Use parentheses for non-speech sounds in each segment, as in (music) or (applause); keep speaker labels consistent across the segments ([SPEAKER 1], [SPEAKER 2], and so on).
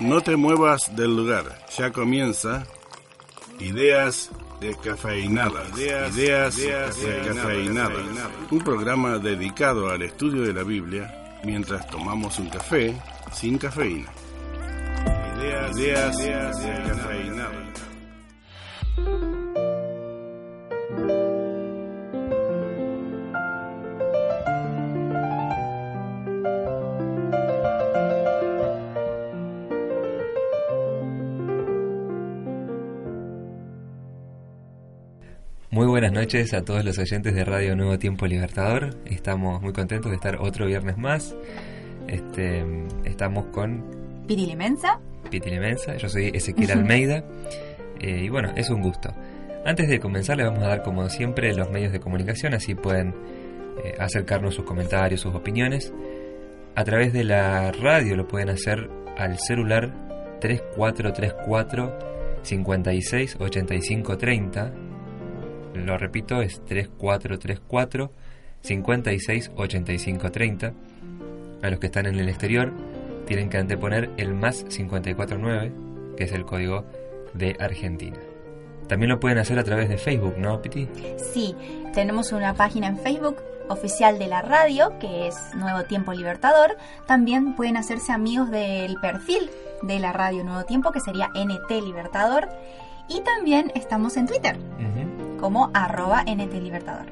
[SPEAKER 1] No te muevas del lugar. Ya comienza Ideas descafeinadas. Ideas, Ideas, Ideas descafeinadas. Un programa dedicado al estudio de la Biblia mientras tomamos un café sin cafeína. Ideas, Ideas, Ideas descafeinadas.
[SPEAKER 2] Noches a todos los oyentes de Radio Nuevo Tiempo Libertador. Estamos muy contentos de estar otro viernes más. Este, estamos con
[SPEAKER 3] Piti Limensa.
[SPEAKER 2] Piti Limensa, yo soy Ezequiel Almeida. Eh, y bueno, es un gusto. Antes de comenzar, les vamos a dar, como siempre, los medios de comunicación, así pueden eh, acercarnos sus comentarios, sus opiniones. A través de la radio lo pueden hacer al celular 3434 56 85 30 lo repito, es 3434 56 85 30. A los que están en el exterior tienen que anteponer el más 549, que es el código de Argentina. También lo pueden hacer a través de Facebook, ¿no, Piti?
[SPEAKER 3] Sí, tenemos una página en Facebook oficial de la radio, que es Nuevo Tiempo Libertador. También pueden hacerse amigos del perfil de la radio Nuevo Tiempo, que sería NT Libertador. Y también estamos en Twitter, como arroba NT Libertador.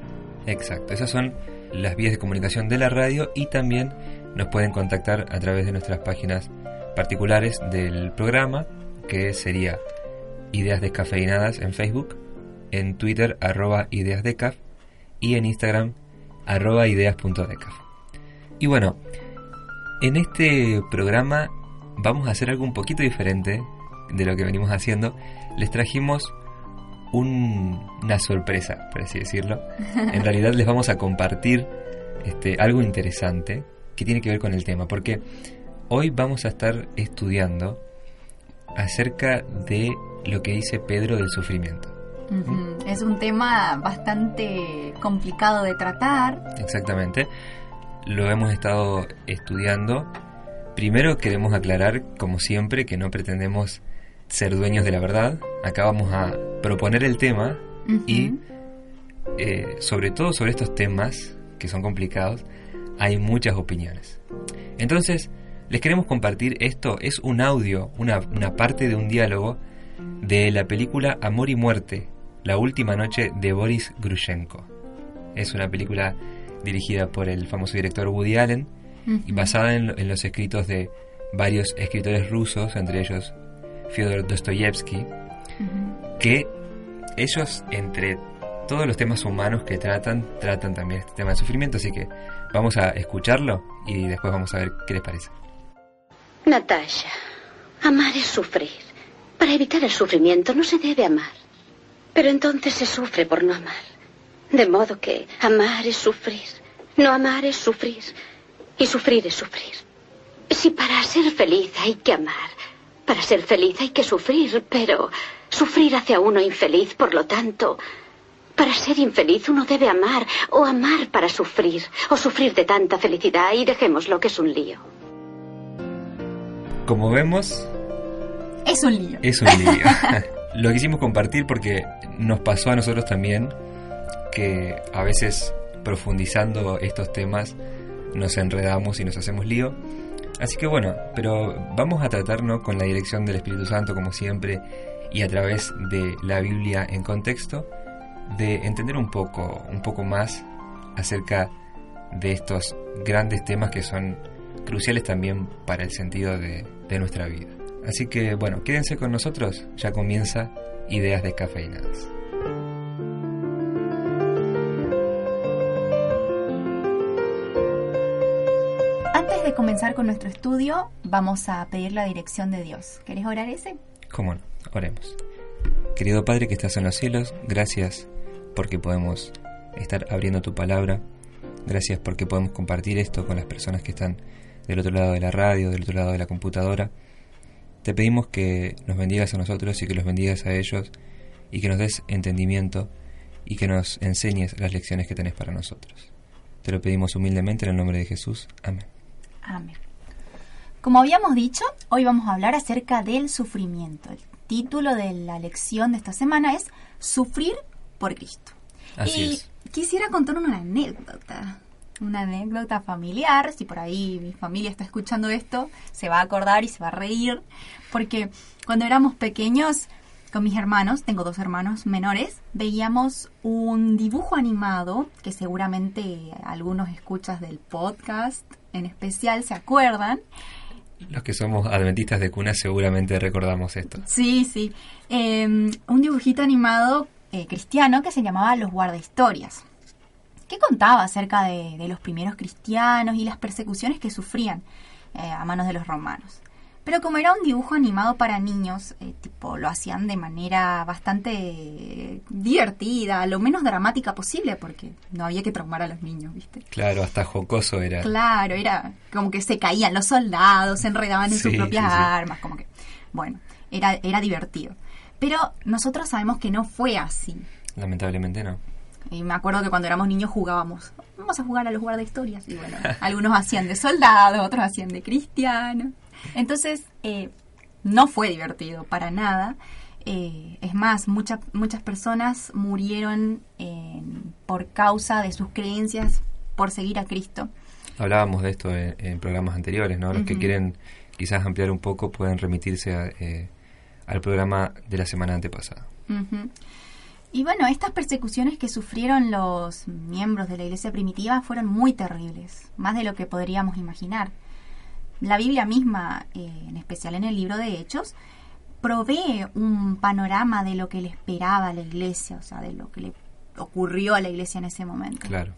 [SPEAKER 2] Exacto, esas son las vías de comunicación de la radio y también nos pueden contactar a través de nuestras páginas particulares del programa, que sería Ideas Descafeinadas en Facebook, en Twitter arroba ideasdecaf y en Instagram arroba ideas.decaf. Y bueno, en este programa vamos a hacer algo un poquito diferente de lo que venimos haciendo. Les trajimos una sorpresa, por así decirlo. En realidad les vamos a compartir este, algo interesante que tiene que ver con el tema, porque hoy vamos a estar estudiando acerca de lo que dice Pedro del sufrimiento.
[SPEAKER 3] Ujú, Es un tema bastante complicado de tratar.
[SPEAKER 2] Exactamente. Lo hemos estado estudiando. Primero queremos aclarar, como siempre, que no pretendemos ser dueños de la verdad. Acá vamos a proponer el tema y eh, sobre todo sobre estos temas que son complicados, hay muchas opiniones. Entonces, les queremos compartir esto. Es un audio, una, una parte de un diálogo de la película Amor y Muerte, la última noche de Boris Grushenko. Es una película dirigida por el famoso director Woody Allen y basada en, en los escritos de varios escritores rusos, entre ellos Fyodor Dostoyevsky, que ellos, entre todos los temas humanos que tratan, tratan también este tema de sufrimiento, así que vamos a escucharlo y después vamos a ver qué les parece.
[SPEAKER 4] Natasha, amar es sufrir. Para evitar el sufrimiento no se debe amar. Pero entonces se sufre por no amar. De modo que amar es sufrir. No amar es sufrir. Y sufrir es sufrir. Si para ser feliz hay que amar, para ser feliz hay que sufrir, pero sufrir hace a uno infeliz, por lo tanto, para ser infeliz uno debe amar, o amar para sufrir, o sufrir de tanta felicidad, y dejémoslo que es un lío.
[SPEAKER 2] Como vemos,
[SPEAKER 3] Es un lío.
[SPEAKER 2] es un lío. (laughs) Lo quisimos compartir porque nos pasó a nosotros también que a veces profundizando estos temas nos enredamos y nos hacemos lío. Así que bueno, pero vamos a tratarnos con la dirección del Espíritu Santo como siempre y a través de la Biblia en contexto de entender un poco, un poco más acerca de estos grandes temas que son cruciales también para el sentido de, de nuestra vida. Así que bueno, quédense con nosotros, ya comienza Ideas Descafeinadas.
[SPEAKER 3] De comenzar con nuestro estudio, vamos a pedir la dirección de Dios. ¿Querés orar ese?
[SPEAKER 2] ¿Cómo no? Oremos. Querido Padre que estás en los cielos, gracias porque podemos estar abriendo tu palabra. Gracias porque podemos compartir esto con las personas que están del otro lado de la radio, del otro lado de la computadora. Te pedimos que nos bendigas a nosotros y que los bendigas a ellos y que nos des entendimiento y que nos enseñes las lecciones que tenés para nosotros. Te lo pedimos humildemente en el nombre de Jesús. Amén.
[SPEAKER 3] Amén. Como habíamos dicho, hoy vamos a hablar acerca del sufrimiento. El título de la lección de esta semana es Sufrir por Cristo.
[SPEAKER 2] Así
[SPEAKER 3] y
[SPEAKER 2] es.
[SPEAKER 3] quisiera contar una anécdota, una anécdota familiar, si por ahí mi familia está escuchando esto, se va a acordar y se va a reír, porque cuando éramos pequeños, con mis hermanos, tengo dos hermanos menores, veíamos un dibujo animado que seguramente algunos escuchas del podcast en especial se acuerdan.
[SPEAKER 2] Los que somos adventistas de cuna seguramente recordamos esto.
[SPEAKER 3] Sí, sí. Eh, un dibujito animado eh, cristiano que se llamaba Los Guardahistorias, que contaba acerca de, de los primeros cristianos y las persecuciones que sufrían eh, a manos de los romanos. Pero como era un dibujo animado para niños, eh, tipo lo hacían de manera bastante divertida, lo menos dramática posible, porque no había que traumar a los niños, ¿viste?
[SPEAKER 2] Claro, hasta jocoso era.
[SPEAKER 3] Claro, era como que se caían los soldados, se enredaban en sus propias
[SPEAKER 2] sí, sí.
[SPEAKER 3] armas, como que, bueno, era, era divertido. Pero nosotros sabemos que no fue así.
[SPEAKER 2] Lamentablemente no.
[SPEAKER 3] Y me acuerdo que cuando éramos niños jugábamos, vamos a jugar a los guardahistorias. Y bueno, algunos hacían de soldados, otros hacían de cristianos. Entonces, eh, no fue divertido para nada. Eh, es más, muchas muchas personas murieron eh, por causa de sus creencias por seguir a Cristo.
[SPEAKER 2] Hablábamos de esto en, en programas anteriores, ¿no? Los que quieren quizás ampliar un poco pueden remitirse a, eh, al programa de la semana antepasada.
[SPEAKER 3] Y bueno, estas persecuciones que sufrieron los miembros de la iglesia primitiva fueron muy terribles, más de lo que podríamos imaginar. La Biblia misma, eh, en especial en el libro de Hechos, provee un panorama de lo que le esperaba a la iglesia, o sea, de lo que le ocurrió a la iglesia en ese momento.
[SPEAKER 2] Claro.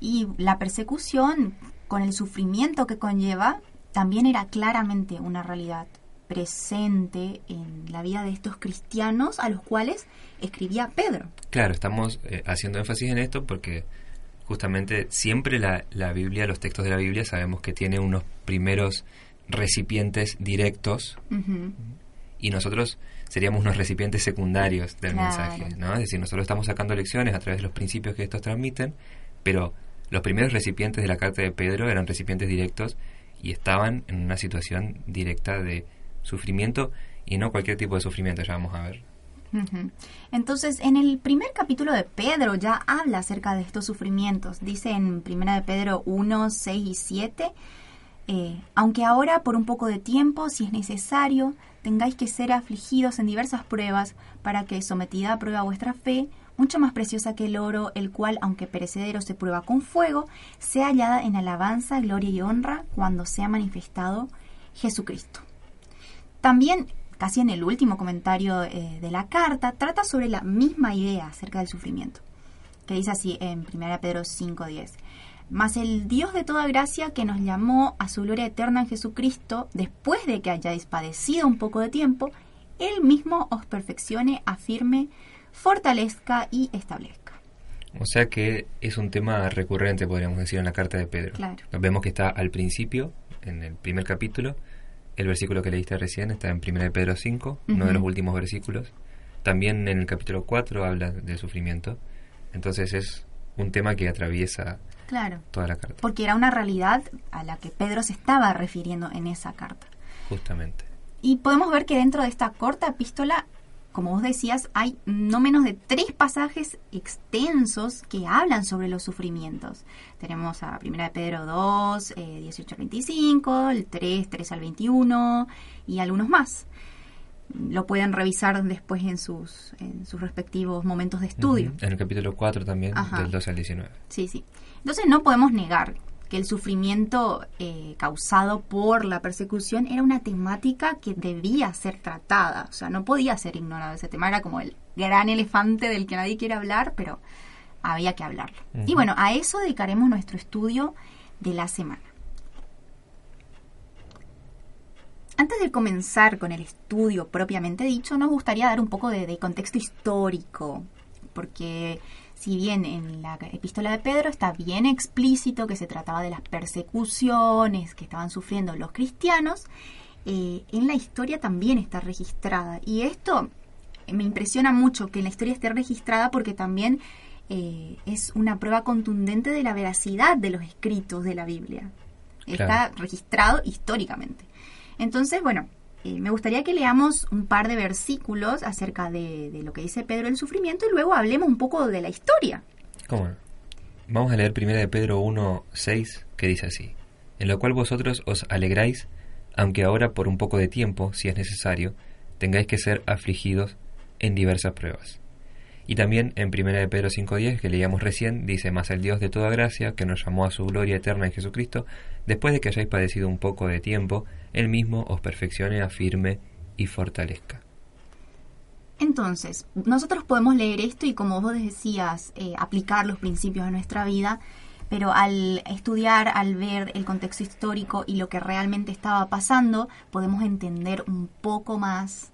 [SPEAKER 3] Y la persecución, con el sufrimiento que conlleva, también era claramente una realidad presente en la vida de estos cristianos a los cuales escribía Pedro.
[SPEAKER 2] Claro, estamos eh, haciendo énfasis en esto porque justamente siempre la, la Biblia, los textos de la Biblia, sabemos que tiene unos primeros recipientes directos y nosotros seríamos unos recipientes secundarios del
[SPEAKER 3] Claro.
[SPEAKER 2] mensaje, ¿no? Es decir, nosotros estamos sacando lecciones a través de los principios que estos transmiten, pero los primeros recipientes de la carta de Pedro eran recipientes directos y estaban en una situación directa de sufrimiento y no cualquier tipo de sufrimiento, ya vamos a ver.
[SPEAKER 3] Entonces, en el primer capítulo de Pedro ya habla acerca de estos sufrimientos. Dice en 1 de Pedro 1, 6 y 7, eh, aunque ahora por un poco de tiempo, si es necesario, tengáis que ser afligidos en diversas pruebas, para que, sometida a prueba vuestra fe, mucho más preciosa que el oro, el cual, aunque perecedero se prueba con fuego, sea hallada en alabanza, gloria y honra cuando sea manifestado Jesucristo. También, casi en el último comentario eh, de la carta, trata sobre la misma idea acerca del sufrimiento, que dice así en 1 Pedro 5.10. Mas el Dios de toda gracia que nos llamó a su gloria eterna en Jesucristo, después de que hayáis padecido un poco de tiempo, Él mismo os perfeccione, afirme, fortalezca y establezca.
[SPEAKER 2] O sea que es un tema recurrente, podríamos decir, en la carta de Pedro.
[SPEAKER 3] Claro.
[SPEAKER 2] Vemos que está al principio, en el primer capítulo. El versículo que leíste recién está en 1 de Pedro 5, uno de los últimos versículos. También en el capítulo 4 habla del sufrimiento. Entonces es un tema que atraviesa
[SPEAKER 3] Claro.
[SPEAKER 2] toda la carta,
[SPEAKER 3] Porque era una realidad a la que Pedro se estaba refiriendo en esa carta.
[SPEAKER 2] justamente.
[SPEAKER 3] Y podemos ver que dentro de esta corta epístola, como vos decías, hay no menos de tres pasajes extensos que hablan sobre los sufrimientos. Tenemos a 1 de Pedro 2, eh, 18 al 25, el 3, 3 al 21 y algunos más. Lo pueden revisar después en sus, en sus respectivos momentos de estudio.
[SPEAKER 2] Ujú. En el capítulo 4 también,
[SPEAKER 3] Ajá.
[SPEAKER 2] del 12 al 19.
[SPEAKER 3] Sí, sí. Entonces no podemos negar que el sufrimiento eh, causado por la persecución era una temática que debía ser tratada. O sea, no podía ser ignorado. Ese tema era como el gran elefante del que nadie quiere hablar, pero había que hablarlo. Y bueno, a eso dedicaremos nuestro estudio de la semana. Antes de comenzar con el estudio propiamente dicho, nos gustaría dar un poco de, de contexto histórico, porque si bien en la epístola de Pedro está bien explícito que se trataba de las persecuciones que estaban sufriendo los cristianos, eh, en la historia también está registrada. Y esto me impresiona mucho que en la historia esté registrada porque también eh, es una prueba contundente de la veracidad de los escritos de la Biblia. Está registrado históricamente. Entonces, bueno, eh, me gustaría que leamos un par de versículos acerca de, de, lo que dice Pedro del sufrimiento y luego hablemos un poco de la historia.
[SPEAKER 2] ¿Cómo? Vamos a leer primero de Pedro 1, 6, que dice así, en lo cual vosotros os alegráis, aunque ahora por un poco de tiempo, si es necesario, tengáis que ser afligidos en diversas pruebas. Y también en 1 de Pedro 5.10, que leíamos recién, dice, Mas el Dios de toda gracia, que nos llamó a su gloria eterna en Jesucristo, después de que hayáis padecido un poco de tiempo, Él mismo os perfeccione, afirme y fortalezca.
[SPEAKER 3] Entonces, nosotros podemos leer esto y como vos decías, eh, aplicar los principios a nuestra vida, pero al estudiar, al ver el contexto histórico y lo que realmente estaba pasando, podemos entender un poco más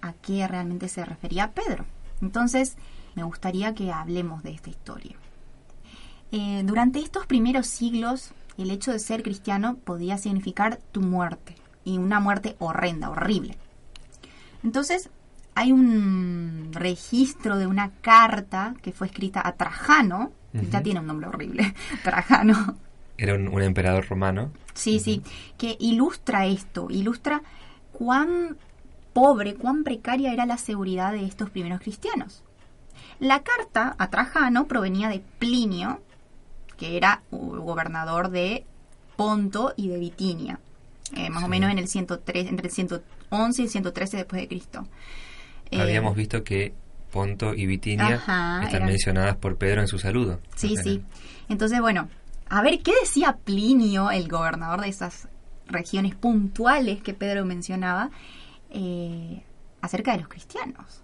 [SPEAKER 3] a qué realmente se refería Pedro. Entonces, me gustaría que hablemos de esta historia. Eh, durante estos primeros siglos, el hecho de ser cristiano podía significar tu muerte, y una muerte horrenda, horrible. Entonces, hay un registro de una carta que fue escrita a Trajano, ya tiene un nombre horrible, (laughs) Trajano.
[SPEAKER 2] Era un, emperador romano.
[SPEAKER 3] Sí, sí, que ilustra esto, ilustra cuán pobre, cuán precaria era la seguridad de estos primeros cristianos. La carta a Trajano provenía de Plinio, que era gobernador de Ponto y de Bitinia, eh, más o menos en el 103, entre el 111 y el 113 después de Cristo.
[SPEAKER 2] Eh, Habíamos visto que Ponto y Bitinia están mencionadas por Pedro en su saludo.
[SPEAKER 3] Sí, sí. Entonces, bueno, a ver, ¿qué decía Plinio, el gobernador de esas regiones puntuales que Pedro mencionaba? Eh, acerca de los cristianos.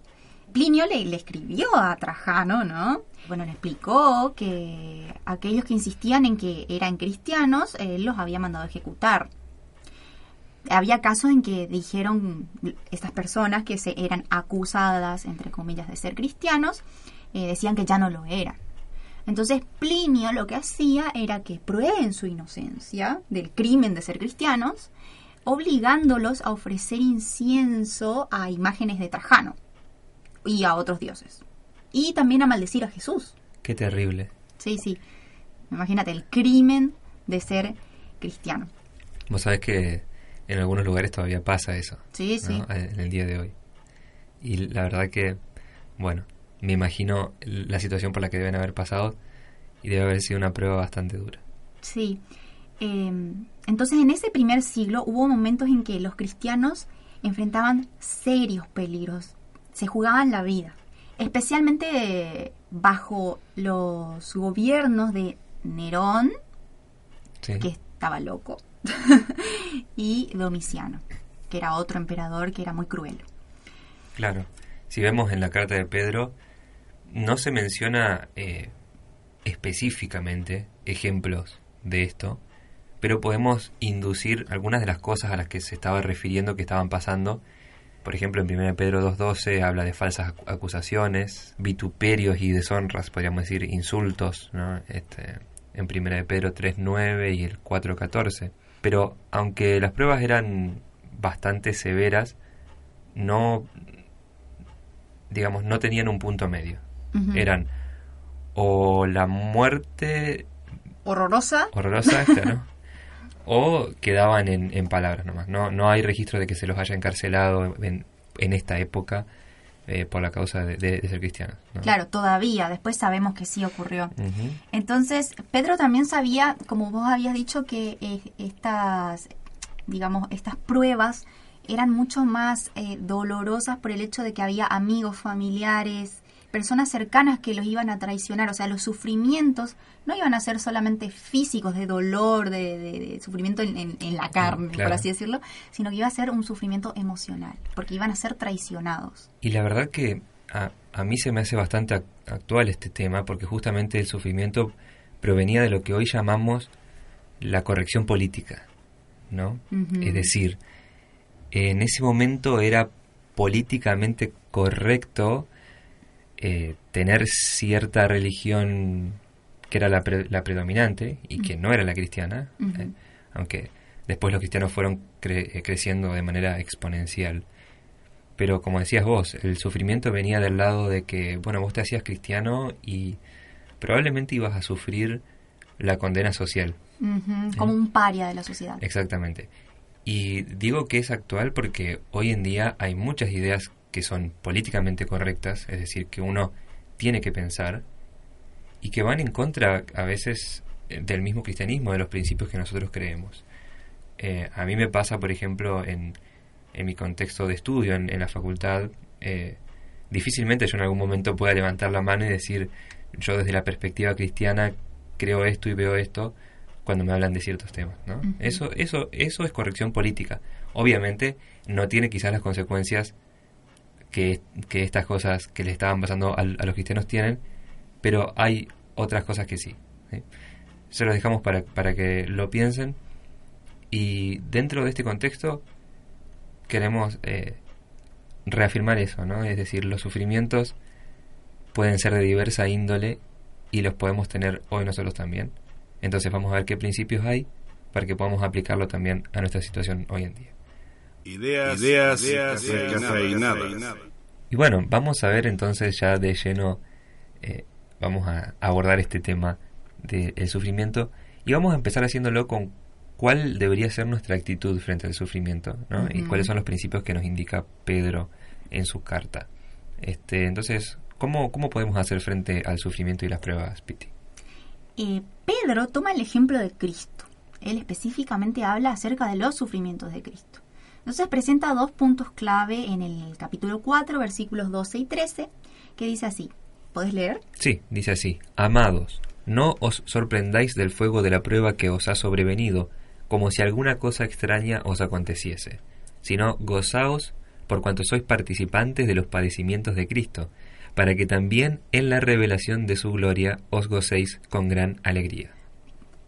[SPEAKER 3] Plinio le, escribió a Trajano, ¿no? Bueno, le explicó que aquellos que insistían en que eran cristianos, él los había mandado a ejecutar. Había casos en que dijeron estas personas que se eran acusadas, entre comillas, de ser cristianos, eh, decían que ya no lo eran. Entonces Plinio lo que hacía era que prueben su inocencia del crimen de ser cristianos obligándolos a ofrecer incienso a imágenes de Trajano y a otros dioses. Y también a maldecir a Jesús.
[SPEAKER 2] Qué terrible.
[SPEAKER 3] Sí, sí. Imagínate el crimen de ser cristiano.
[SPEAKER 2] Vos sabés que en algunos lugares todavía pasa eso.
[SPEAKER 3] Sí, sí.
[SPEAKER 2] En el día de hoy. Y la verdad que, bueno, me imagino la situación por la que deben haber pasado y debe haber sido una prueba bastante dura.
[SPEAKER 3] Sí. Em, entonces en ese primer siglo hubo momentos en que los cristianos enfrentaban serios peligros, se jugaban la vida, especialmente bajo los gobiernos de Nerón, que estaba loco, (laughs) y Domiciano, que era otro emperador que era muy cruel.
[SPEAKER 2] Claro, si vemos en la carta de Pedro, no se menciona eh, específicamente ejemplos de esto, pero podemos inducir algunas de las cosas a las que se estaba refiriendo que estaban pasando. Por ejemplo, en 1 Pedro 2.12 habla de falsas acusaciones, vituperios y deshonras, podríamos decir insultos, ¿no? este, en 1 Pedro 3.9 y el 4.14. Pero aunque las pruebas eran bastante severas, no, digamos, no tenían un punto medio. Eran o la muerte
[SPEAKER 3] horrorosa,
[SPEAKER 2] horrorosa, ¿no? O quedaban en, palabras nomás. No, no hay registro de que se los haya encarcelado en, esta época eh, por la causa de, ser cristianos.
[SPEAKER 3] Claro, todavía, después sabemos que sí ocurrió. Entonces, Pedro también sabía, como vos habías dicho, que eh, estas, digamos, estas pruebas eran mucho más eh, dolorosas por el hecho de que había amigos, familiares, personas cercanas que los iban a traicionar, o sea, los sufrimientos no iban a ser solamente físicos, de dolor, de, sufrimiento en, la carne, por así decirlo, sino que iba a ser un sufrimiento emocional, porque iban a ser traicionados.
[SPEAKER 2] Y la verdad que a, a mí se me hace bastante actual este tema, porque justamente el sufrimiento provenía de lo que hoy llamamos la corrección política, ¿no? Es decir, en ese momento era políticamente correcto eh, tener cierta religión que era la, predominante y que no era la cristiana, eh, aunque después los cristianos fueron eh, creciendo de manera exponencial. Pero como decías vos, el sufrimiento venía del lado de que, bueno, vos te hacías cristiano y probablemente ibas a sufrir la condena social,
[SPEAKER 3] como un paria de la sociedad.
[SPEAKER 2] Exactamente. Y digo que es actual porque hoy en día hay muchas ideas que son políticamente correctas, es decir, que uno tiene que pensar y que van en contra a veces eh, del mismo cristianismo, de los principios que nosotros creemos. Eh, a mí me pasa, por ejemplo, en, en mi contexto de estudio en, la facultad, eh, difícilmente yo en algún momento pueda levantar la mano y decir, yo desde la perspectiva cristiana creo esto y veo esto cuando me hablan de ciertos temas. ¿no? eso, eso, eso es corrección política. Obviamente no tiene quizás las consecuencias que, estas cosas que le estaban pasando a, los cristianos tienen, pero hay otras cosas que sí. Se los dejamos para, para que lo piensen y dentro de este contexto queremos eh, reafirmar eso, ¿no? Es decir, los sufrimientos pueden ser de diversa índole y los podemos tener hoy nosotros también. Entonces vamos a ver qué principios hay para que podamos aplicarlo también a nuestra situación hoy en día.
[SPEAKER 1] Ideas, ideas, ideas
[SPEAKER 2] Y bueno, vamos a ver entonces ya de lleno, eh, vamos a abordar este tema del sufrimiento y vamos a empezar haciéndolo con cuál debería ser nuestra actitud frente al sufrimiento ¿no? y cuáles son los principios que nos indica Pedro en su carta. Este, entonces, ¿cómo, ¿cómo podemos hacer frente al sufrimiento y las pruebas, Piti?
[SPEAKER 3] Eh, Pedro toma el ejemplo de Cristo. Él específicamente habla acerca de los sufrimientos de Cristo. Entonces presenta dos puntos clave en el capítulo 4, versículos 12 y 13, que dice así. ¿Puedes leer?
[SPEAKER 2] Sí, dice así. Amados, no os sorprendáis del fuego de la prueba que os ha sobrevenido, como si alguna cosa extraña os aconteciese, sino gozaos por cuanto sois participantes de los padecimientos de Cristo, para que también en la revelación de su gloria os gocéis con gran alegría.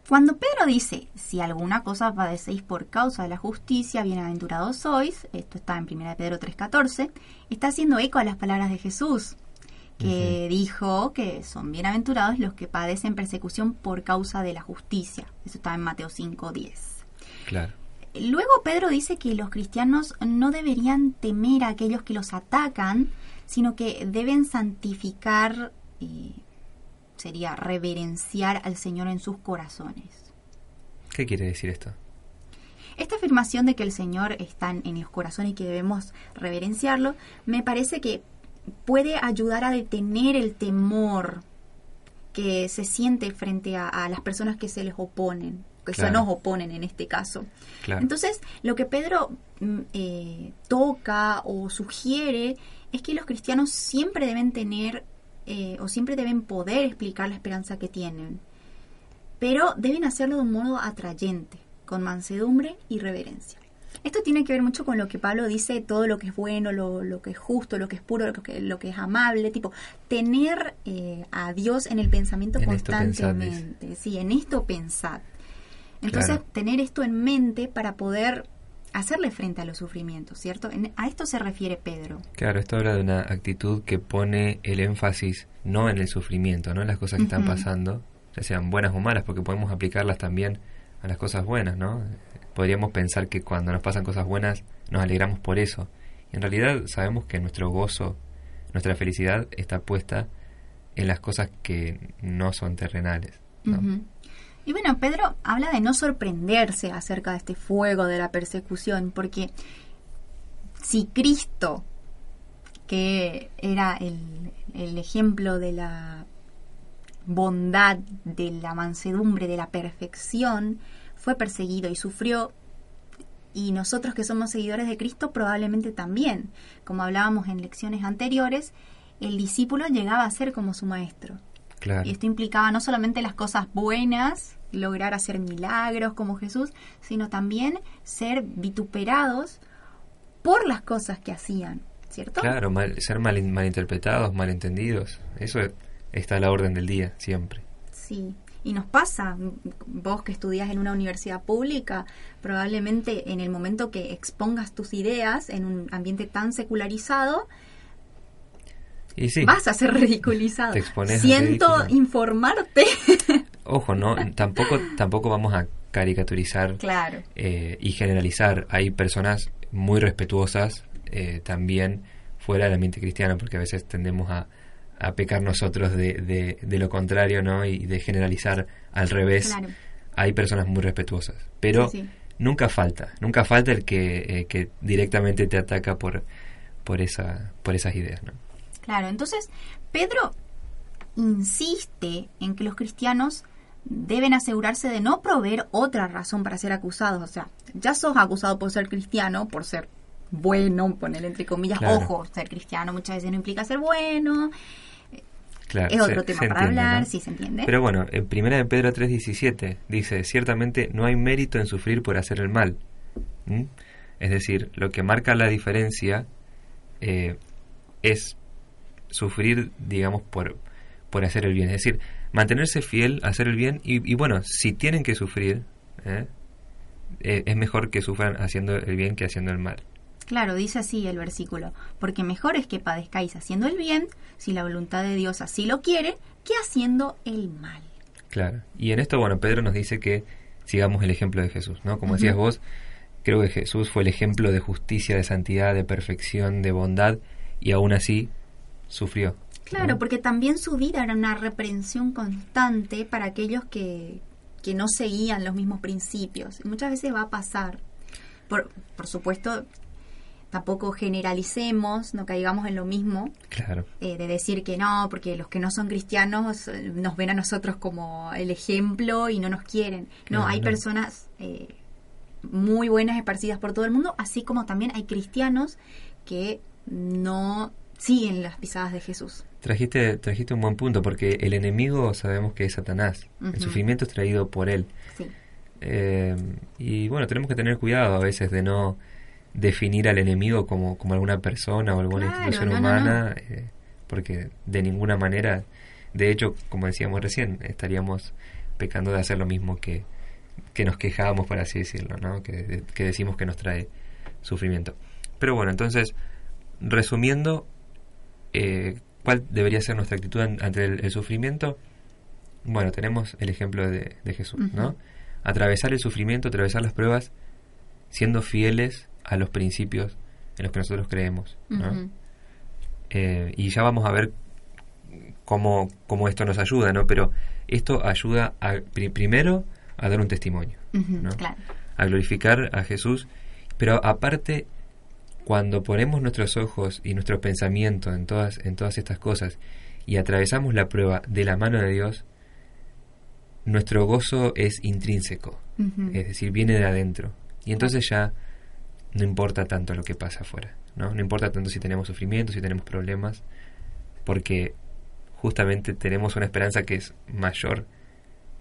[SPEAKER 3] Cuando Pedro dice, si alguna cosa padecéis por causa de la justicia, bienaventurados sois, esto está en 1 Pedro 3:14, está haciendo eco a las palabras de Jesús, que dijo que son bienaventurados los que padecen persecución por causa de la justicia. Eso está en Mateo 5:10.
[SPEAKER 2] Claro.
[SPEAKER 3] Luego Pedro dice que los cristianos no deberían temer a aquellos que los atacan, sino que deben santificar, eh, sería reverenciar al Señor en sus corazones.
[SPEAKER 2] ¿Qué quiere decir esto?
[SPEAKER 3] Esta afirmación de que el Señor está en los corazones y que debemos reverenciarlo, me parece que puede ayudar a detener el temor que se siente frente a, las personas que se les oponen, que se nos oponen en este caso. Entonces, lo que Pedro mm, eh, toca o sugiere es que los cristianos siempre deben tener eh, o siempre deben poder explicar la esperanza que tienen, pero deben hacerlo de un modo atrayente, con mansedumbre y reverencia. Esto tiene que ver mucho con lo que Pablo dice, todo lo que es bueno, lo, que es justo, lo que es puro, lo que, lo que es amable, tipo, tener eh, a Dios en el pensamiento constantemente. sí, en esto pensad. Entonces, tener esto en mente para poder hacerle frente a los sufrimientos, ¿cierto? a esto se refiere Pedro.
[SPEAKER 2] Claro, esto habla de una actitud que pone el énfasis no en el sufrimiento, no en las cosas que están pasando, ya sean buenas o malas, porque podemos aplicarlas también a las cosas buenas, ¿no? Podríamos pensar que cuando nos pasan cosas buenas nos alegramos por eso. Y en realidad sabemos que nuestro gozo, nuestra felicidad está puesta en las cosas que no son terrenales. ¿no?
[SPEAKER 3] Y bueno, Pedro habla de no sorprenderse acerca de este fuego de la persecución, porque si Cristo, que era el, el ejemplo de la bondad, de la mansedumbre, de la perfección, fue perseguido y sufrió, y nosotros que somos seguidores de Cristo probablemente también. Como hablábamos en lecciones anteriores, el discípulo llegaba a ser como su maestro. Y esto implicaba no solamente las cosas buenas lograr hacer milagros como Jesús, sino también ser vituperados por las cosas que hacían, ¿cierto?
[SPEAKER 2] Claro, ser mal, malinterpretados, malentendidos, eso está a la orden del día, siempre.
[SPEAKER 3] Sí, y nos pasa, vos que estudias en una universidad pública, probablemente en el momento que expongas tus ideas en un ambiente tan secularizado,
[SPEAKER 2] y sí,
[SPEAKER 3] vas a ser ridiculizado. Siento informarte (laughs)
[SPEAKER 2] Ojo, no, tampoco, tampoco vamos a caricaturizar
[SPEAKER 3] claro.
[SPEAKER 2] Eh, y generalizar. Hay personas muy respetuosas eh, también fuera del ambiente cristiano, porque a veces tendemos a, a pecar nosotros de, de, lo contrario, ¿no? Y de generalizar al revés hay personas muy respetuosas, pero nunca falta, nunca falta el que, eh, que directamente te ataca por, por, esa, por esas ideas. ¿no?
[SPEAKER 3] Claro, entonces Pedro insiste en que los cristianos deben asegurarse de no proveer otra razón para ser acusados. O sea, ya sos acusado por ser cristiano, por ser bueno, poner entre comillas, ojo, ser cristiano muchas veces no implica ser bueno. Claro, es otro tema para hablar, sí se entiende.
[SPEAKER 2] Pero bueno, en primera de Pedro 3.17 dice, ciertamente no hay mérito en sufrir por hacer el mal. Es decir, lo que marca la diferencia eh, es sufrir, digamos, por, por hacer el bien. Es decir, mantenerse fiel, hacer el bien y, bueno, si tienen que sufrir, ¿eh? Eh, es mejor que sufran haciendo el bien que haciendo el mal.
[SPEAKER 3] Claro, dice así el versículo, porque mejor es que padezcáis haciendo el bien, si la voluntad de Dios así lo quiere, que haciendo el mal.
[SPEAKER 2] Claro, y en esto, bueno, Pedro nos dice que sigamos el ejemplo de Jesús, ¿no? Como decías vos, creo que Jesús fue el ejemplo de justicia, de santidad, de perfección, de bondad, y aún así sufrió.
[SPEAKER 3] Claro, porque también su vida era una reprensión constante para aquellos que, que no seguían los mismos principios. Y muchas veces va a pasar. Por, por supuesto, tampoco generalicemos, no caigamos en lo mismo.
[SPEAKER 2] Claro.
[SPEAKER 3] Eh, de decir que no, porque los que no son cristianos eh, nos ven a nosotros como el ejemplo y no nos quieren. no, hay personas eh, muy buenas esparcidas por todo el mundo, así como también hay cristianos que no siguen las pisadas de Jesús.
[SPEAKER 2] Trajiste, trajiste un buen punto, porque el enemigo sabemos que es Satanás. El sufrimiento es traído por él. Sí. Eh, y bueno, tenemos que tener cuidado a veces de no definir al enemigo como, como alguna persona o alguna institución humana, eh, porque de ninguna manera, de hecho, como decíamos recién, estaríamos pecando de hacer lo mismo que, que nos quejábamos, por así decirlo, ¿no? que, que decimos que nos trae sufrimiento. Pero bueno, entonces, resumiendo, eh, ¿cuál debería ser nuestra actitud ante el, sufrimiento? Bueno, tenemos el ejemplo de, Jesús, ¿no? Atravesar el sufrimiento, atravesar las pruebas, siendo fieles a los principios en los que nosotros creemos, ¿no? Eh, y ya vamos a ver cómo, cómo, esto nos ayuda, ¿no? Pero esto ayuda a, primero a dar un testimonio, ¿no? A glorificar a Jesús, pero aparte cuando ponemos nuestros ojos y nuestros pensamientos en todas, en todas estas cosas y atravesamos la prueba de la mano de Dios, nuestro gozo es intrínseco, es decir, viene de adentro. Y entonces ya no importa tanto lo que pasa afuera, ¿no? No importa tanto si tenemos sufrimiento, si tenemos problemas, porque justamente tenemos una esperanza que es mayor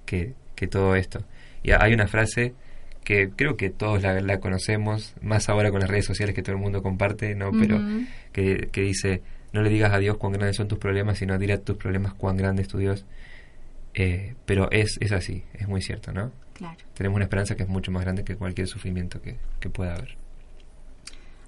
[SPEAKER 2] que, que todo esto. Y hay una frase que creo que todos la, conocemos, más ahora con las redes sociales que todo el mundo comparte, ¿no? Pero que, dice, no le digas a Dios cuán grandes son tus problemas, sino dile a tus problemas cuán grande es tu Dios. Eh, pero es, es así, es muy cierto, ¿no?
[SPEAKER 3] Claro.
[SPEAKER 2] Tenemos una esperanza que es mucho más grande que cualquier sufrimiento que, que pueda haber.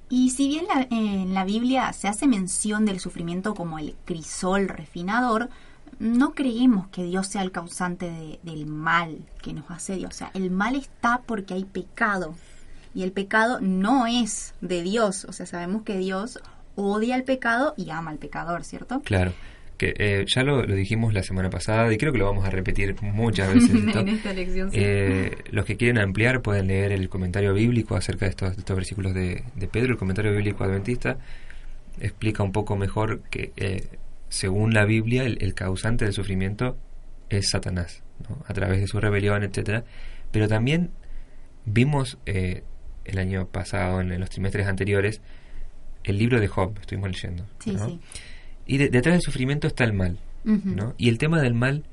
[SPEAKER 3] Y si bien en la Biblia se hace mención del sufrimiento como el crisol refinador, no creemos que Dios sea el causante del mal que nos hace Dios. O sea, el mal está porque hay pecado. Y el pecado no es de Dios. O sea, sabemos que Dios odia el pecado y ama al pecador, ¿cierto?
[SPEAKER 2] Claro. Que, eh, ya lo, dijimos la semana pasada y creo que lo vamos a repetir muchas (laughs) veces.
[SPEAKER 3] en esta lección,
[SPEAKER 2] eh, los que quieren ampliar pueden leer el comentario bíblico acerca de estos, versículos de, Pedro. El comentario bíblico adventista explica un poco mejor que eh, según la Biblia, el, causante del sufrimiento es Satanás, a través de su rebelión, etcétera. Pero también vimos eh, el año pasado, en, los trimestres anteriores, el libro de Job, estuvimos leyendo. Y detrás del sufrimiento está el mal. ¿no? Y el tema del mal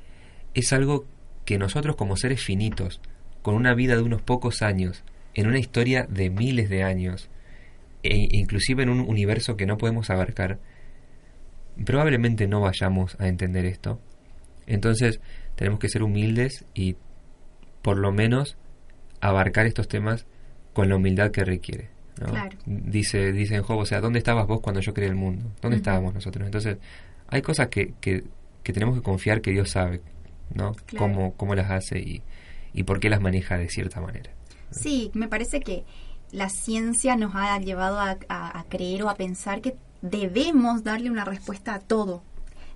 [SPEAKER 2] es algo que nosotros como seres finitos, con una vida de unos pocos años, en una historia de miles de años, e inclusive en un universo que no podemos abarcar, probablemente no vayamos a entender esto. Entonces tenemos que ser humildes y por lo menos abarcar estos temas con la humildad que requiere. Dice, dice en Job, o sea, ¿dónde estabas vos cuando yo creé el mundo? ¿Dónde estábamos nosotros? Entonces, hay cosas que, que, tenemos que confiar que Dios sabe, ¿no? Cómo, cómo las hace y, y por qué las maneja de cierta manera.
[SPEAKER 3] Sí, me parece que la ciencia nos ha llevado a, a, creer o a pensar que debemos darle una respuesta a todo.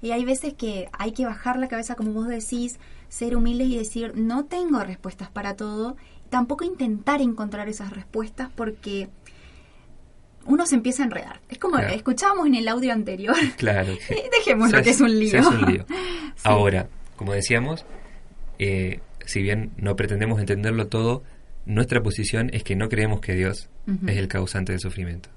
[SPEAKER 3] Y hay veces que hay que bajar la cabeza, como vos decís, ser humildes y decir, no tengo respuestas para todo. Tampoco intentar encontrar esas respuestas porque uno se empieza a enredar. Es como
[SPEAKER 2] Claro.
[SPEAKER 3] escuchábamos en el audio anterior.
[SPEAKER 2] Claro. (laughs) sí.
[SPEAKER 3] Dejémoslo que es un lío.
[SPEAKER 2] hace un lío. (laughs)
[SPEAKER 3] Sí.
[SPEAKER 2] Ahora, como decíamos, eh, si bien no pretendemos entenderlo todo, nuestra posición es que no creemos que Dios es el causante del sufrimiento.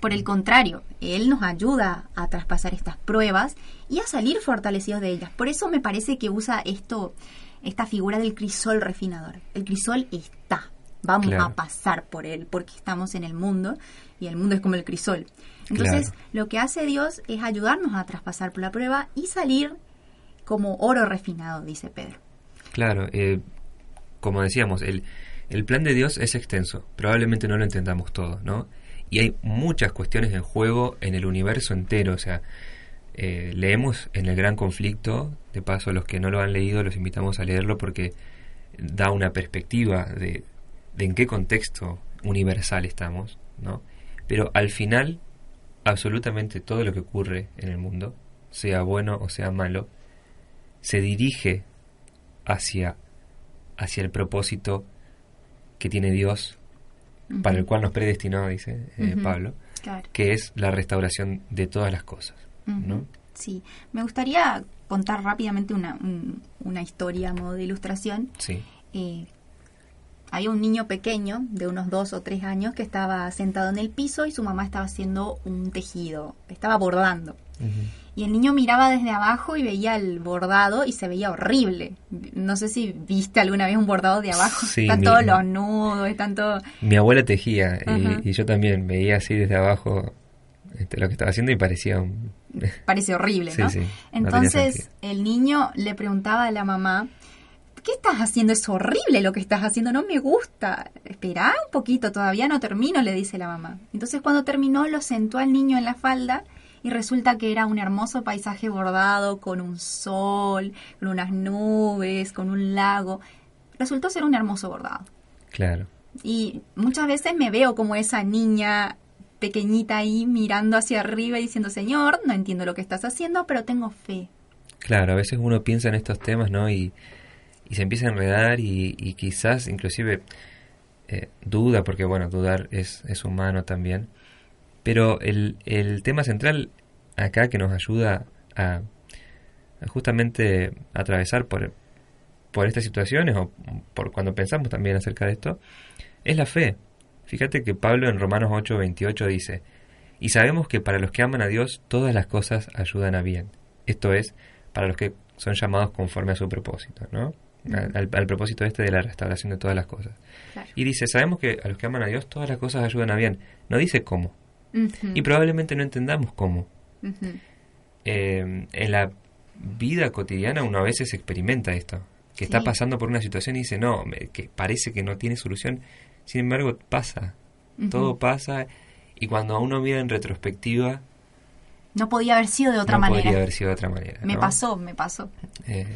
[SPEAKER 3] Por el contrario, Él nos ayuda a traspasar estas pruebas y a salir fortalecidos de ellas. Por eso me parece que usa esto, esta figura del crisol refinador. El crisol está. Vamos
[SPEAKER 2] Claro.
[SPEAKER 3] a pasar por él porque estamos en el mundo y el mundo es como el crisol. Entonces,
[SPEAKER 2] Claro.
[SPEAKER 3] lo que hace Dios es ayudarnos a traspasar por la prueba y salir como oro refinado, dice Pedro.
[SPEAKER 2] Claro, eh, como decíamos, el, el plan de Dios es extenso, probablemente no lo entendamos todo, ¿no? Y hay muchas cuestiones en juego en el universo entero, o sea, eh, leemos en el gran conflicto, de paso los que no lo han leído los invitamos a leerlo porque da una perspectiva de, de en qué contexto universal estamos, ¿no? Pero al final, absolutamente todo lo que ocurre en el mundo, sea bueno o sea malo, se dirige hacia, hacia el propósito que tiene Dios, para el cual nos predestinó, dice eh. Pablo,
[SPEAKER 3] Claro.
[SPEAKER 2] que es la restauración de todas las cosas. ¿no?
[SPEAKER 3] Sí, me gustaría contar rápidamente una, un- una historia a modo de ilustración.
[SPEAKER 2] Sí,
[SPEAKER 3] Eh, había un niño pequeño de unos dos o tres años que estaba sentado en el piso y su mamá estaba haciendo un tejido, estaba bordando. Y el niño miraba desde abajo y veía el bordado y se veía horrible. No sé si viste alguna vez un bordado de abajo.
[SPEAKER 2] Sí,
[SPEAKER 3] están
[SPEAKER 2] mi-
[SPEAKER 3] todos los nudos, están todos...
[SPEAKER 2] Mi abuela tejía y- y, yo también veía así desde abajo este, lo que estaba haciendo y parecía un... (laughs)
[SPEAKER 3] Parece horrible, ¿no?
[SPEAKER 2] sí,
[SPEAKER 3] Entonces el niño le preguntaba a la mamá, ¿qué estás haciendo? Es horrible lo que estás haciendo, no me gusta. Esperá un poquito, todavía no termino, le dice la mamá. Entonces cuando terminó lo sentó al niño en la falda y resulta que era un hermoso paisaje bordado con un sol, con unas nubes, con un lago. Resultó ser un hermoso bordado.
[SPEAKER 2] Claro,
[SPEAKER 3] Y muchas veces me veo como esa niña pequeñita ahí mirando hacia arriba y diciendo, Señor, no entiendo lo que estás haciendo, pero tengo fe.
[SPEAKER 2] claro, a veces uno piensa en estos temas, ¿no? Y, y se empieza a enredar y, y quizás inclusive eh, duda, porque bueno, dudar es, es humano también. Pero el, el tema central acá que nos ayuda a, a justamente atravesar por, por estas situaciones o por cuando pensamos también acerca de esto, es la fe. Fíjate que Pablo en Romanos 8, 28 dice, y sabemos que para los que aman a Dios todas las cosas ayudan a bien. Esto es, para los que son llamados conforme a su propósito, ¿no? Al, al- al propósito este de la restauración de todas las cosas.
[SPEAKER 3] Claro.
[SPEAKER 2] Y dice, sabemos que a los que aman a Dios todas las cosas ayudan a bien. No dice cómo. Y probablemente no entendamos cómo. Eh, en la vida cotidiana uno a veces experimenta esto. Que está pasando por una situación y dice, no, me- que parece que no tiene solución. Sin embargo, pasa. Todo pasa. Y cuando uno mira en retrospectiva,
[SPEAKER 3] No podía haber sido de otra
[SPEAKER 2] no
[SPEAKER 3] manera.
[SPEAKER 2] podría haber sido de otra manera.
[SPEAKER 3] Me
[SPEAKER 2] ¿no?
[SPEAKER 3] pasó, me pasó.
[SPEAKER 2] Eh,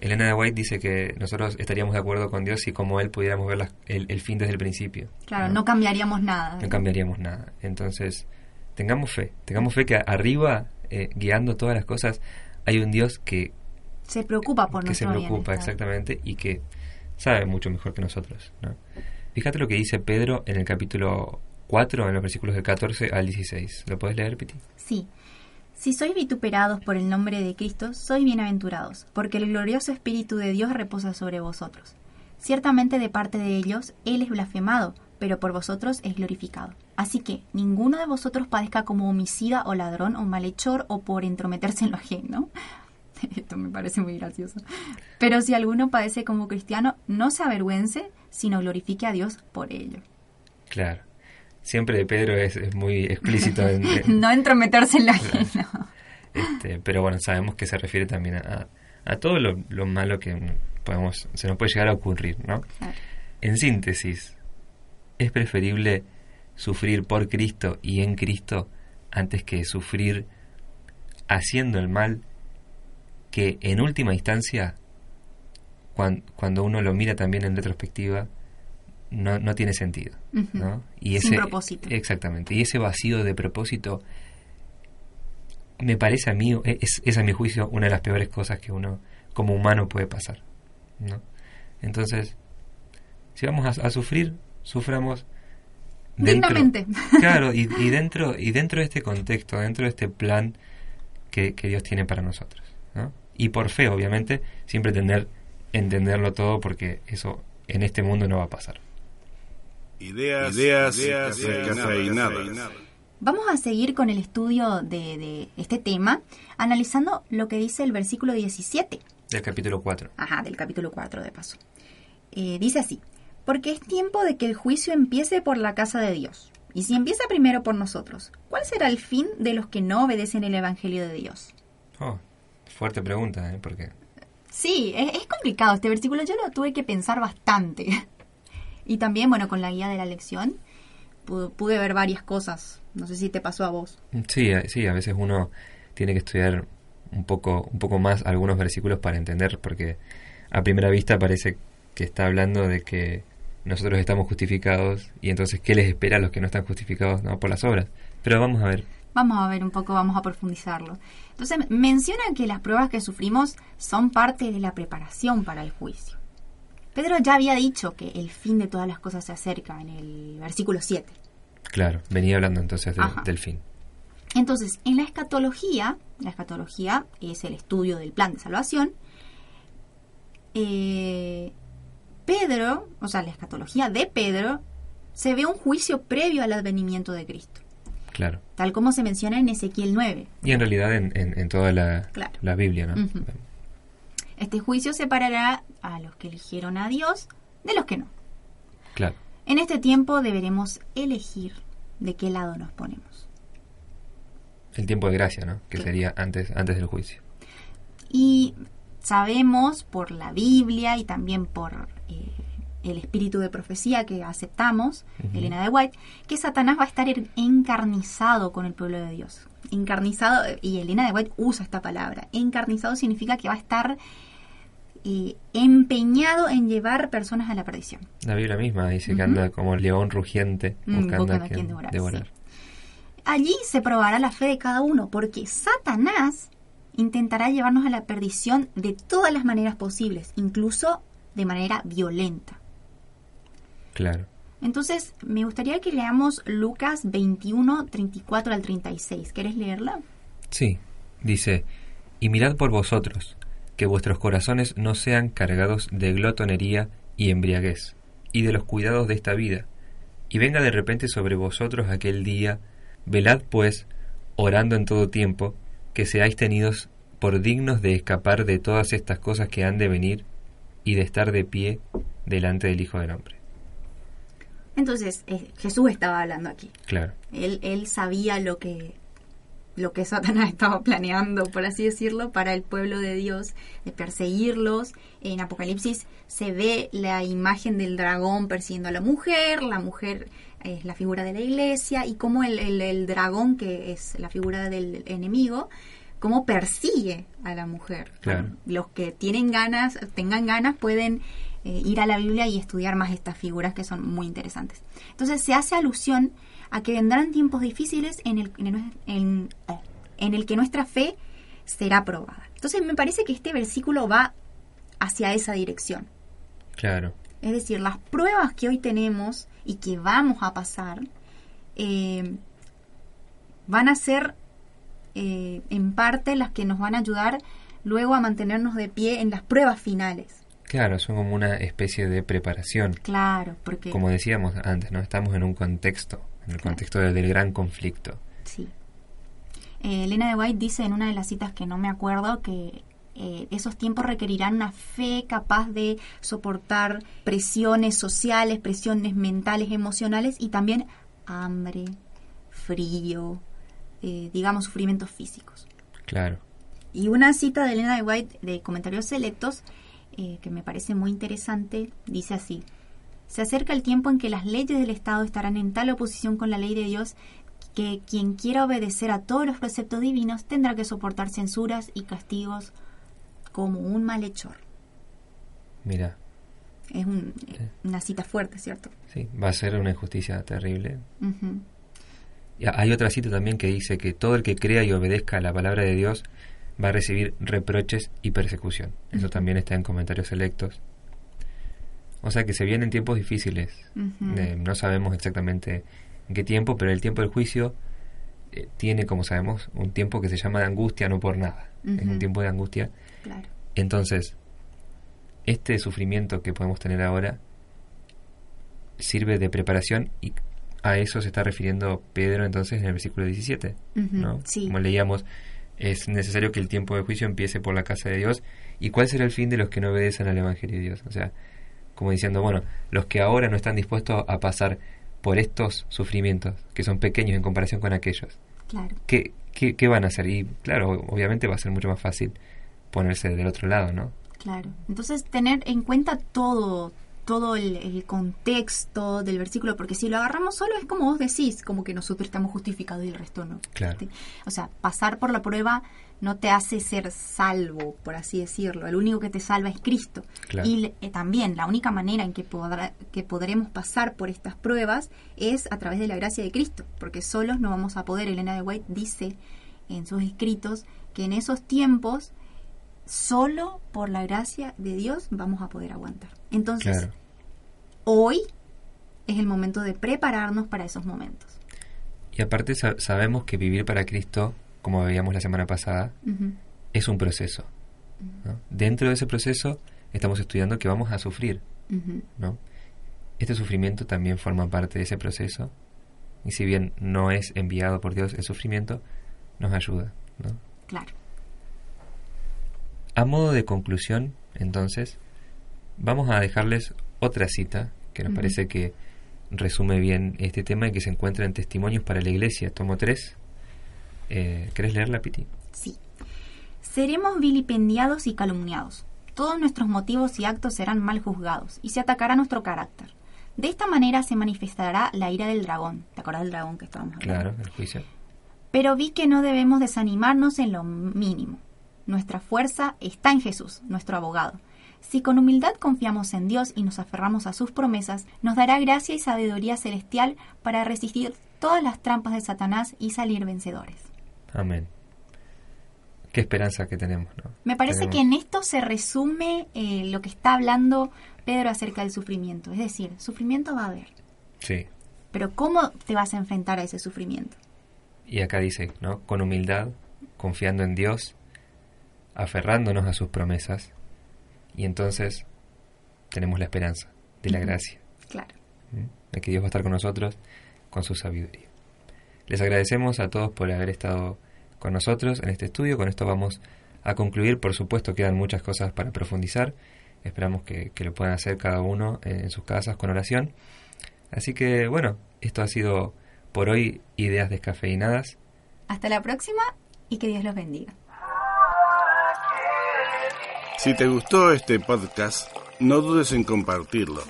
[SPEAKER 2] Elena de White dice que nosotros estaríamos de acuerdo con Dios si como Él pudiéramos ver las- el, el fin desde el principio.
[SPEAKER 3] Claro, no cambiaríamos nada.
[SPEAKER 2] no cambiaríamos nada. Entonces, tengamos fe, tengamos fe que arriba, eh, guiando todas las cosas, hay un Dios que,
[SPEAKER 3] Se preocupa por
[SPEAKER 2] que se preocupa
[SPEAKER 3] bienestar.
[SPEAKER 2] exactamente y que sabe mucho mejor que nosotros. ¿no? Fíjate lo que dice Pedro en el capítulo 4, en los versículos del 14 al 16. ¿Lo puedes leer, Piti?
[SPEAKER 3] Sí. Si sois vituperados por el nombre de Cristo, sois bienaventurados, porque el glorioso Espíritu de Dios reposa sobre vosotros. Ciertamente de parte de ellos Él es blasfemado, pero por vosotros es glorificado. Así que ninguno de vosotros padezca como homicida o ladrón o malhechor o por entrometerse en lo ajeno. (laughs) Esto me parece muy gracioso. Pero si alguno padece como cristiano, no se avergüence, sino glorifique a Dios por ello.
[SPEAKER 2] Claro. Siempre de Pedro es, es muy explícito en, (laughs) en-
[SPEAKER 3] No entrometerse en lo ajeno.
[SPEAKER 2] Este, pero bueno, sabemos que se refiere también a, a todo lo, lo malo que podemos, se nos puede llegar a ocurrir, ¿no?
[SPEAKER 3] Claro.
[SPEAKER 2] En síntesis, es preferible sufrir por Cristo y en Cristo antes que sufrir haciendo el mal que en última instancia, cuan- cuando uno lo mira también en retrospectiva, no, no tiene sentido. ¿no? Y
[SPEAKER 3] Sin
[SPEAKER 2] ese,
[SPEAKER 3] propósito.
[SPEAKER 2] Exactamente. Y ese vacío de propósito me parece a mí, e, es, es a mi juicio una de las peores cosas que uno como humano puede pasar. ¿no? Entonces, si vamos a, sufrir, suframos
[SPEAKER 3] dentro,
[SPEAKER 2] Claro, y, y, dentro, y dentro de este contexto, dentro de este plan que, que Dios tiene para nosotros. ¿no? Y por fe, obviamente, siempre tener, entenderlo todo porque eso en este mundo no va a pasar.
[SPEAKER 1] Ideas, ideas, ideas
[SPEAKER 3] Vamos a seguir con el estudio de, de, este tema, analizando lo que dice el versículo 17.
[SPEAKER 2] Del capítulo 4.
[SPEAKER 3] Ajá, del capítulo 4 de paso. Eh, dice así, porque es tiempo de que el juicio empiece por la casa de Dios. Y si empieza primero por nosotros, ¿cuál será el fin de los que no obedecen el Evangelio de Dios?
[SPEAKER 2] Oh, fuerte pregunta, ¿eh? Porque...
[SPEAKER 3] Sí, es, es complicado este versículo, yo lo tuve que pensar bastante. Y también, bueno, con la guía de la lección pude, ver varias cosas. No sé si te pasó a vos.
[SPEAKER 2] Sí, sí, a veces uno tiene que estudiar un poco, un poco más algunos versículos para entender, porque a primera vista parece que está hablando de que nosotros estamos justificados y entonces qué les espera a los que no están justificados no por las obras. Pero vamos a ver.
[SPEAKER 3] Vamos a ver un poco, vamos a profundizarlo. Entonces menciona que las pruebas que sufrimos son parte de la preparación para el juicio. Pedro ya había dicho que el fin de todas las cosas se acerca en el versículo 7.
[SPEAKER 2] Claro, venía hablando entonces del fin.
[SPEAKER 3] Entonces, en la escatología, la escatología es el estudio del plan de salvación, eh, Pedro, o sea, la escatología de Pedro, se ve un juicio previo al advenimiento de Cristo.
[SPEAKER 2] Claro.
[SPEAKER 3] Tal como se menciona en Ezequiel 9.
[SPEAKER 2] Y en realidad en, toda la, la Biblia, ¿no?
[SPEAKER 3] Este juicio separará a los que eligieron a Dios de los que no.
[SPEAKER 2] Claro.
[SPEAKER 3] En este tiempo deberemos elegir de qué lado nos ponemos.
[SPEAKER 2] El tiempo de gracia, ¿no? Que sería antes, antes del juicio.
[SPEAKER 3] Y sabemos por la Biblia y también por eh, el espíritu de profecía que aceptamos, Elena de White, que Satanás va a estar encarnizado con el pueblo de Dios. Encarnizado, y Elena de White usa esta palabra. Encarnizado significa que va a estar empeñado en llevar personas a la perdición.
[SPEAKER 2] La Biblia misma dice que anda como león rugiente mm, buscando a quien devorar.
[SPEAKER 3] Allí se probará la fe de cada uno, porque Satanás intentará llevarnos a la perdición de todas las maneras posibles, incluso de manera violenta.
[SPEAKER 2] Claro.
[SPEAKER 3] Entonces, me gustaría que leamos Lucas 21, 34 al 36. ¿Querés leerla?
[SPEAKER 2] Sí. Dice, y mirad por vosotros, que vuestros corazones no sean cargados de glotonería y embriaguez, y de los cuidados de esta vida, y venga de repente sobre vosotros aquel día, velad pues, orando en todo tiempo, que seáis tenidos por dignos de escapar de todas estas cosas que han de venir y de estar de pie delante del Hijo del Hombre.
[SPEAKER 3] Entonces, eh, Jesús estaba hablando aquí.
[SPEAKER 2] Claro.
[SPEAKER 3] Él, él sabía lo que lo que Satanás (laughs) estaba planeando, por así decirlo, para el pueblo de Dios, de perseguirlos. En Apocalipsis se ve la imagen del dragón persiguiendo a la mujer, la mujer es la figura de la iglesia y cómo el, dragón, que es la figura del enemigo, cómo persigue a la mujer. Los que tienen ganas, tengan ganas, pueden eh, ir a la Biblia y estudiar más estas figuras que son muy interesantes. Entonces se hace alusión a que vendrán tiempos difíciles en el, en, el que nuestra fe será probada. Entonces me parece que este versículo va hacia esa dirección.
[SPEAKER 2] Claro.
[SPEAKER 3] Es decir, las pruebas que hoy tenemos y que vamos a pasar eh, van a ser eh, en parte las que nos van a ayudar luego a mantenernos de pie en las pruebas finales.
[SPEAKER 2] Claro, son como una especie de preparación.
[SPEAKER 3] Claro, porque...
[SPEAKER 2] Como decíamos antes, ¿no? Estamos en un contexto en el contexto del, gran conflicto.
[SPEAKER 3] Sí. Eh, Elena de White dice en una de las citas que no me acuerdo que eh, esos tiempos requerirán una fe capaz de soportar presiones sociales, presiones mentales, emocionales y también hambre, frío, eh, digamos, sufrimientos físicos.
[SPEAKER 2] Claro.
[SPEAKER 3] Y una cita de Elena de White de comentarios selectos que me parece muy interesante dice así. Se acerca el tiempo en que las leyes del Estado estarán en tal oposición con la ley de Dios que quien quiera obedecer a todos los preceptos divinos tendrá que soportar censuras y castigos como un malhechor.
[SPEAKER 2] Mira.
[SPEAKER 3] Es una cita fuerte, ¿cierto?
[SPEAKER 2] Sí, va a ser una injusticia terrible. hay otra cita también que dice que todo el que crea y obedezca a la palabra de Dios va a recibir reproches y persecución. Eso también está en comentarios selectos. O sea que se vienen tiempos difíciles. no sabemos exactamente en qué tiempo, pero el tiempo del juicio eh, tiene, como sabemos, un tiempo que se llama de angustia, no por nada. Es un tiempo de angustia. Entonces, este sufrimiento que podemos tener ahora sirve de preparación y a eso se está refiriendo Pedro entonces en el versículo 17. ¿no? Como leíamos, es necesario que el tiempo de juicio empiece por la casa de Dios. ¿Y cuál será el fin de los que no obedecen al Evangelio de Dios? O sea, como diciendo, bueno, los que ahora no están dispuestos a pasar por estos sufrimientos, que son pequeños en comparación con aquellos,
[SPEAKER 3] claro.
[SPEAKER 2] ¿qué, qué, van a hacer? Y claro, obviamente va a ser mucho más fácil ponerse del otro lado, ¿no?
[SPEAKER 3] Claro. Entonces, tener en cuenta todo, todo el, contexto del versículo, porque si lo agarramos solo es como vos decís, como que nosotros estamos justificados y el resto no.
[SPEAKER 2] Claro.
[SPEAKER 3] O sea, pasar por la prueba no te hace ser salvo, por así decirlo. El único que te salva es Cristo. Y eh, también la única manera en que, podrá, que podremos pasar por estas pruebas es a través de la gracia de Cristo, porque solos no vamos a poder. Elena de White dice en sus escritos que en esos tiempos solo por la gracia de Dios vamos a poder aguantar. Entonces, hoy es el momento de prepararnos para esos momentos.
[SPEAKER 2] Y aparte sabemos que vivir para Cristo, como veíamos la semana pasada, es un proceso. Dentro de ese proceso estamos estudiando que vamos a sufrir. ¿no? Este sufrimiento también forma parte de ese proceso. Y si bien no es enviado por Dios el sufrimiento, nos ayuda. ¿no?
[SPEAKER 3] Claro.
[SPEAKER 2] A modo de conclusión, entonces, vamos a dejarles otra cita que nos parece que resume bien este tema y que se encuentra en Testimonios para la Iglesia, tomo 3. Eh, ¿Querés leerla, Piti?
[SPEAKER 3] Sí. Seremos vilipendiados y calumniados. Todos nuestros motivos y actos serán mal juzgados y se atacará nuestro carácter. De esta manera se manifestará la ira del dragón. ¿Te acuerdas del dragón que estábamos
[SPEAKER 2] hablando? Claro, el juicio.
[SPEAKER 3] Pero vi que no debemos desanimarnos en lo mínimo nuestra fuerza está en Jesús, nuestro abogado. Si con humildad confiamos en Dios y nos aferramos a sus promesas, nos dará gracia y sabiduría celestial para resistir todas las trampas de Satanás y salir vencedores.
[SPEAKER 2] Amén. Qué esperanza que tenemos. ¿no?
[SPEAKER 3] Me parece que en esto se resume eh, lo que está hablando Pedro acerca del sufrimiento. Es decir, sufrimiento va a haber.
[SPEAKER 2] Sí.
[SPEAKER 3] Pero ¿cómo te vas a enfrentar a ese sufrimiento?
[SPEAKER 2] Y acá dice, ¿no? Con humildad, confiando en Dios aferrándonos a sus promesas y entonces tenemos la esperanza de la gracia.
[SPEAKER 3] Claro.
[SPEAKER 2] De que Dios va a estar con nosotros con su sabiduría. Les agradecemos a todos por haber estado con nosotros en este estudio. Con esto vamos a concluir. Por supuesto, quedan muchas cosas para profundizar. Esperamos que, que lo puedan hacer cada uno en sus casas con oración. Así que, bueno, esto ha sido por hoy Ideas Descafeinadas.
[SPEAKER 3] Hasta la próxima y que Dios los bendiga.
[SPEAKER 1] Si te gustó este podcast, no dudes en compartirlo.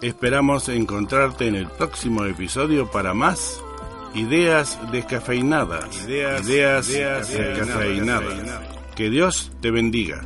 [SPEAKER 1] Esperamos encontrarte en el próximo episodio para más ideas descafeinadas. Ideas, ideas descafeinadas. Que Dios te bendiga.